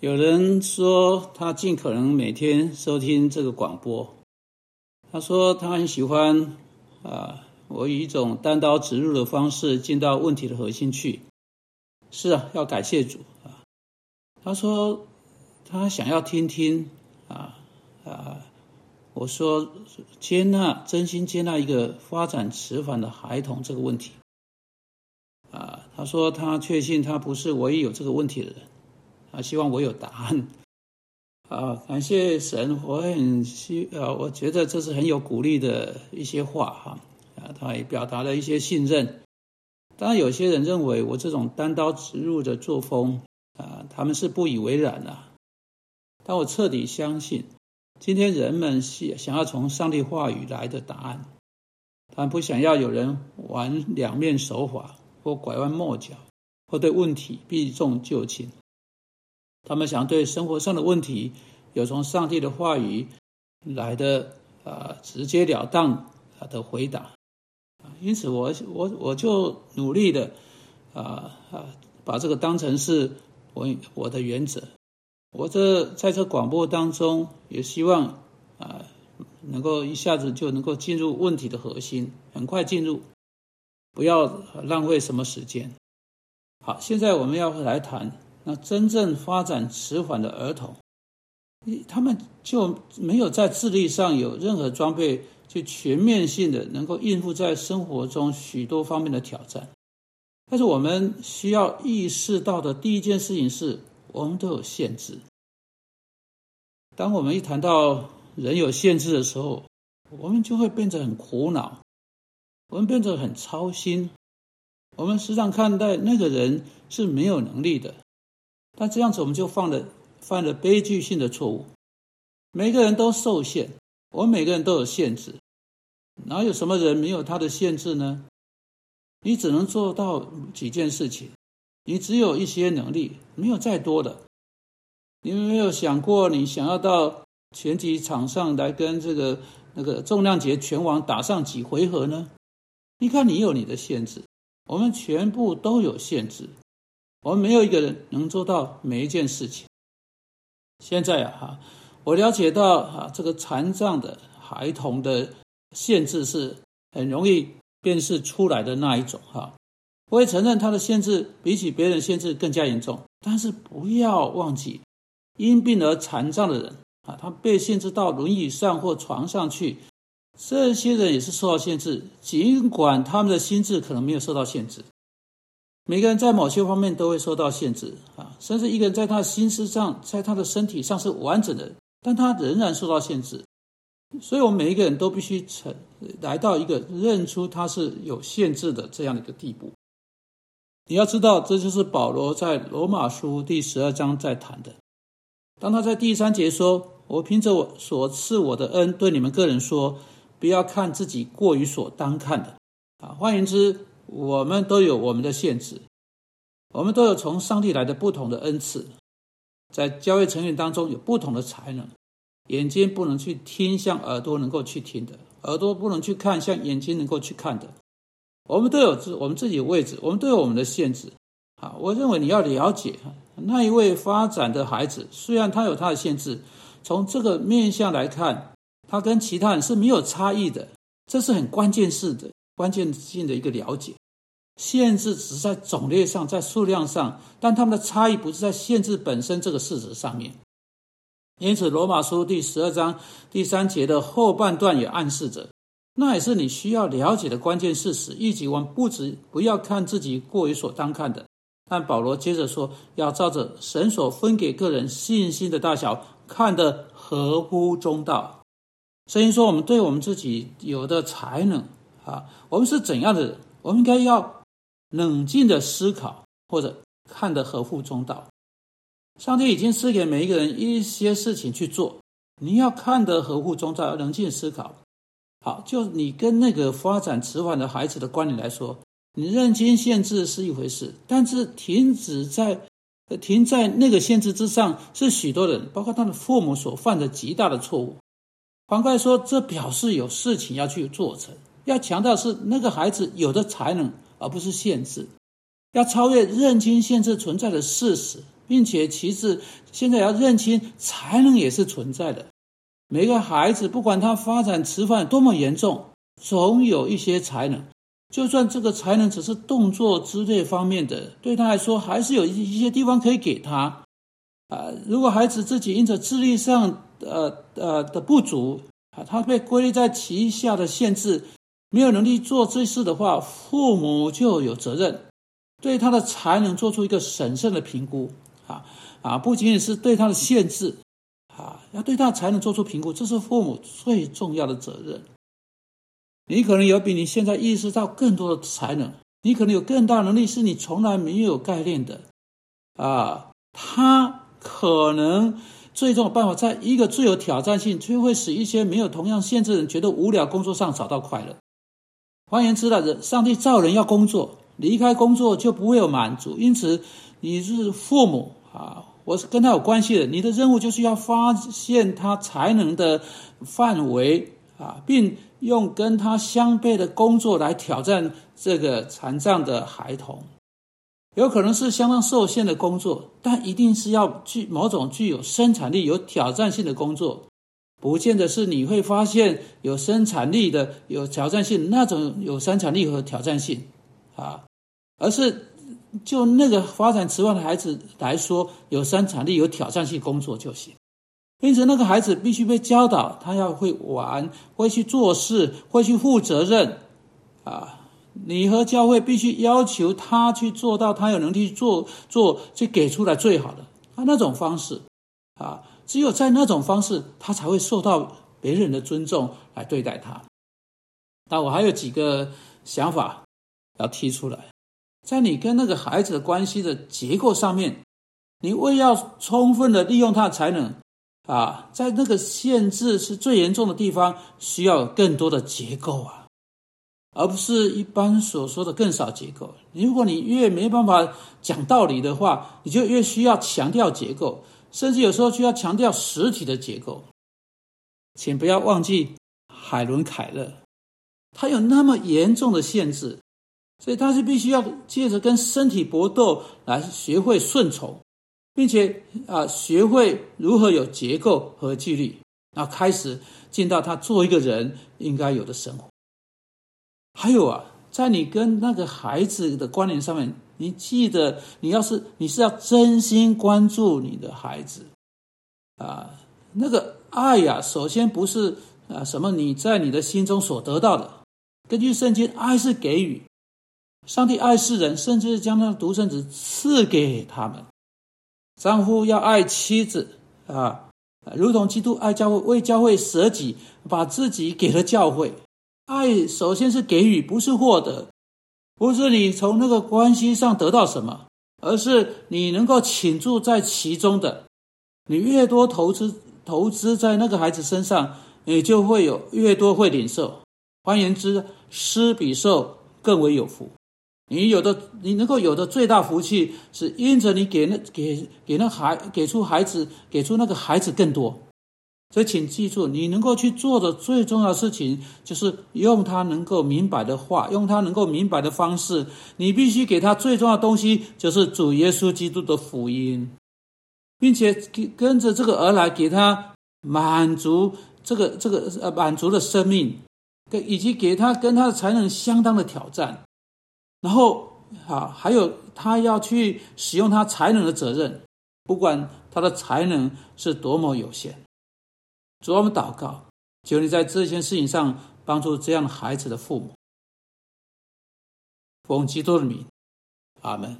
有人说他尽可能每天收听这个广播。他说他很喜欢啊，我以一种单刀直入的方式进到问题的核心去。是啊，要感谢主啊。他说他想要听听啊啊，我说接纳，真心接纳一个发展迟缓的孩童这个问题啊。他说他确信他不是唯一有这个问题的人。希望我有答案。啊，感谢神，我很希啊，我觉得这是很有鼓励的一些话哈。啊，他也表达了一些信任。当然，有些人认为我这种单刀直入的作风啊，他们是不以为然的。但我彻底相信，今天人们是想要从上帝话语来的答案，他们不想要有人玩两面手法或拐弯抹角，或对问题避重就轻。他们想对生活上的问题有从上帝的话语来的啊直截了当啊的回答，因此我我我就努力的啊啊把这个当成是我我的原则。我这在这广播当中也希望啊能够一下子就能够进入问题的核心，很快进入，不要浪费什么时间。好，现在我们要来谈。那真正发展迟缓的儿童，他们就没有在智力上有任何装备，就全面性的能够应付在生活中许多方面的挑战。但是我们需要意识到的第一件事情是，我们都有限制。当我们一谈到人有限制的时候，我们就会变得很苦恼，我们变得很操心，我们时常看待那个人是没有能力的。但这样子，我们就犯了犯了悲剧性的错误。每个人都受限，我们每个人都有限制，哪有什么人没有他的限制呢？你只能做到几件事情，你只有一些能力，没有再多的。你有没有想过，你想要到拳击场上来跟这个那个重量级拳王打上几回合呢？你看，你有你的限制，我们全部都有限制。我们没有一个人能做到每一件事情。现在啊，哈，我了解到啊，这个残障的孩童的限制是很容易辨识出来的那一种哈。我也承认他的限制比起别人限制更加严重，但是不要忘记，因病而残障的人啊，他被限制到轮椅上或床上去，这些人也是受到限制，尽管他们的心智可能没有受到限制。每个人在某些方面都会受到限制啊，甚至一个人在他的心思上，在他的身体上是完整的，但他仍然受到限制。所以，我们每一个人都必须成来到一个认出他是有限制的这样的一个地步。你要知道，这就是保罗在罗马书第十二章在谈的。当他在第三节说：“我凭着我所赐我的恩，对你们个人说，不要看自己过于所当看的。”啊，换言之。我们都有我们的限制，我们都有从上帝来的不同的恩赐，在教会成员当中有不同的才能。眼睛不能去听像耳朵能够去听的，耳朵不能去看像眼睛能够去看的。我们都有自我们自己的位置，我们都有我们的限制。啊，我认为你要了解那一位发展的孩子，虽然他有他的限制，从这个面相来看，他跟其他人是没有差异的，这是很关键式的。关键性的一个了解，限制只是在种类上，在数量上，但它们的差异不是在限制本身这个事实上面。因此，《罗马书》第十二章第三节的后半段也暗示着，那也是你需要了解的关键事实。以及我们不止不要看自己过于所当看的，但保罗接着说，要照着神所分给个人信心的大小，看得合乎中道。所以说，我们对我们自己有的才能。啊，我们是怎样的人？我们应该要冷静的思考，或者看得合乎中道。上帝已经赐给每一个人一些事情去做，你要看得合乎中道，冷静思考。好，就你跟那个发展迟缓的孩子的观点来说，你认清限制是一回事，但是停止在停在那个限制之上，是许多人，包括他的父母所犯的极大的错误。反过来说，这表示有事情要去做成。要强调是那个孩子有的才能，而不是限制。要超越认清限制存在的事实，并且其次，现在要认清才能也是存在的。每个孩子不管他发展迟缓多么严重，总有一些才能，就算这个才能只是动作之类方面的，对他来说还是有一一些地方可以给他。啊，如果孩子自己因着智力上呃呃的不足啊，他被归类在旗下的限制，没有能力做这事的话，父母就有责任对他的才能做出一个审慎的评估。啊啊，不仅仅是对他的限制，啊，要对他才能做出评估，这是父母最重要的责任。你可能有比你现在意识到更多的才能，你可能有更大能力是你从来没有概念的，啊，他可能最终的办法，在一个最有挑战性，却会使一些没有同样限制的人觉得无聊工作上找到快乐。换言之，人上帝造人要工作，离开工作就不会有满足，因此你是父母。啊，我是跟他有关系的。你的任务就是要发现他才能的范围啊，并用跟他相悖的工作来挑战这个残障的孩童。有可能是相当受限的工作，但一定是要具某种具有生产力、有挑战性的工作。不见得是你会发现有生产力的、有挑战性那种有生产力和挑战性啊，而是。就那个发展迟缓的孩子来说，有生产力、有挑战性工作就行。因此，那个孩子必须被教导，他要会玩，会去做事，会去负责任。啊，你和教会必须要求他去做到，他有能力去做做，去给出来最好的。他那种方式，啊，只有在那种方式，他才会受到别人的尊重来对待他。那我还有几个想法要提出来。在你跟那个孩子的关系的结构上面，你为要充分的利用他的才能，啊，在那个限制是最严重的地方，需要更多的结构啊，而不是一般所说的更少结构。如果你越没办法讲道理的话，你就越需要强调结构，甚至有时候需要强调实体的结构。请不要忘记海伦·凯勒，他有那么严重的限制。所以他是必须要借着跟身体搏斗来学会顺从，并且啊学会如何有结构和纪律，然后开始进到他做一个人应该有的生活。还有啊，在你跟那个孩子的关联上面，你记得你要是你是要真心关注你的孩子啊，那个爱呀，首先不是啊什么你在你的心中所得到的，根据圣经，爱是给予。上帝爱世人，甚至将他的独生子赐给他们。丈夫要爱妻子啊，如同基督爱教会，为教会舍己，把自己给了教会。爱首先是给予，不是获得，不是你从那个关系上得到什么，而是你能够倾注在其中的。你越多投资投资在那个孩子身上，你就会有越多会领受。换言之，施比受更为有福。你有的，你能够有的最大福气，是因着你给那给给那孩给出孩子，给出那个孩子更多。所以，请记住，你能够去做的最重要的事情，就是用他能够明白的话，用他能够明白的方式。你必须给他最重要的东西，就是主耶稣基督的福音，并且跟跟着这个而来，给他满足这个这个呃满足的生命，跟以及给他跟他的才能相当的挑战。然后，啊，还有他要去使用他才能的责任，不管他的才能是多么有限。主，我们祷告，求你在这件事情上帮助这样孩子的父母。奉基督的名，阿门。